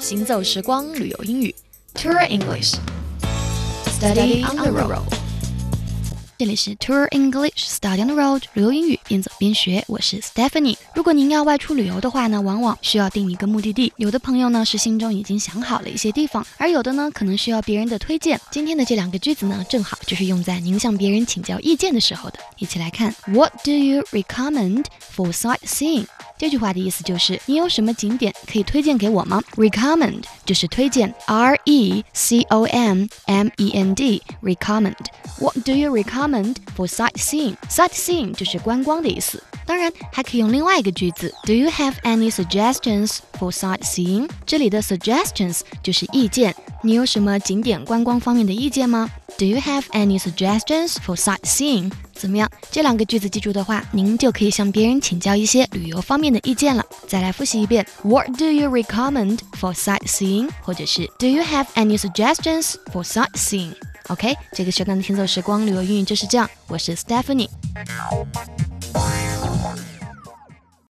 行走时光旅游英语，Tour English，Study on the road。这里是 Tour English Study on the Road 旅游英语边走边学，我是 Stephanie。如果您要外出旅游的话呢，往往需要定一个目的地。有的朋友呢是心中已经想好了一些地方，而有的呢可能需要别人的推荐。今天的这两个句子呢，正好就是用在您向别人请教意见的时候的。一起来看，What do you recommend for sightseeing？这句话的意思就是你有什么景点可以推荐给我吗？Recommend 就是推荐，R E C O M M E N D recommend。What do you recommend for sightseeing？Sightseeing 就是观光的意思。当然还可以用另外一个句子，Do you have any suggestions for sightseeing？这里的 suggestions 就是意见，你有什么景点观光方面的意见吗？Do you have any suggestions for sightseeing？怎么样？这两个句子记住的话，您就可以向别人请教一些旅游方面的意见了。再来复习一遍：What do you recommend for sightseeing？或者是 Do you have any suggestions for sightseeing？OK，这个小段的行走时光旅游英语就是这样。我是 Stephanie。